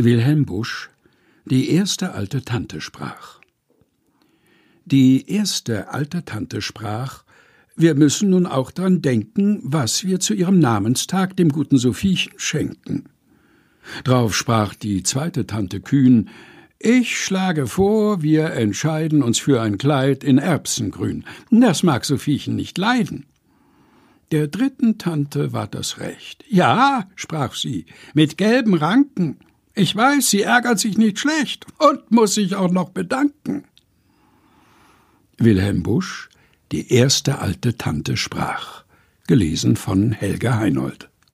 Wilhelm Busch Die erste alte Tante sprach Die erste alte Tante sprach Wir müssen nun auch dran denken, was wir zu ihrem Namenstag dem guten Sophiechen schenken. Drauf sprach die zweite Tante kühn ich schlage vor, wir entscheiden uns für ein Kleid in Erbsengrün. Das mag Sophiechen nicht leiden. Der dritten Tante war das recht. Ja, sprach sie, mit gelben Ranken. Ich weiß, sie ärgert sich nicht schlecht und muss sich auch noch bedanken. Wilhelm Busch, die erste alte Tante sprach. Gelesen von Helga Heinold.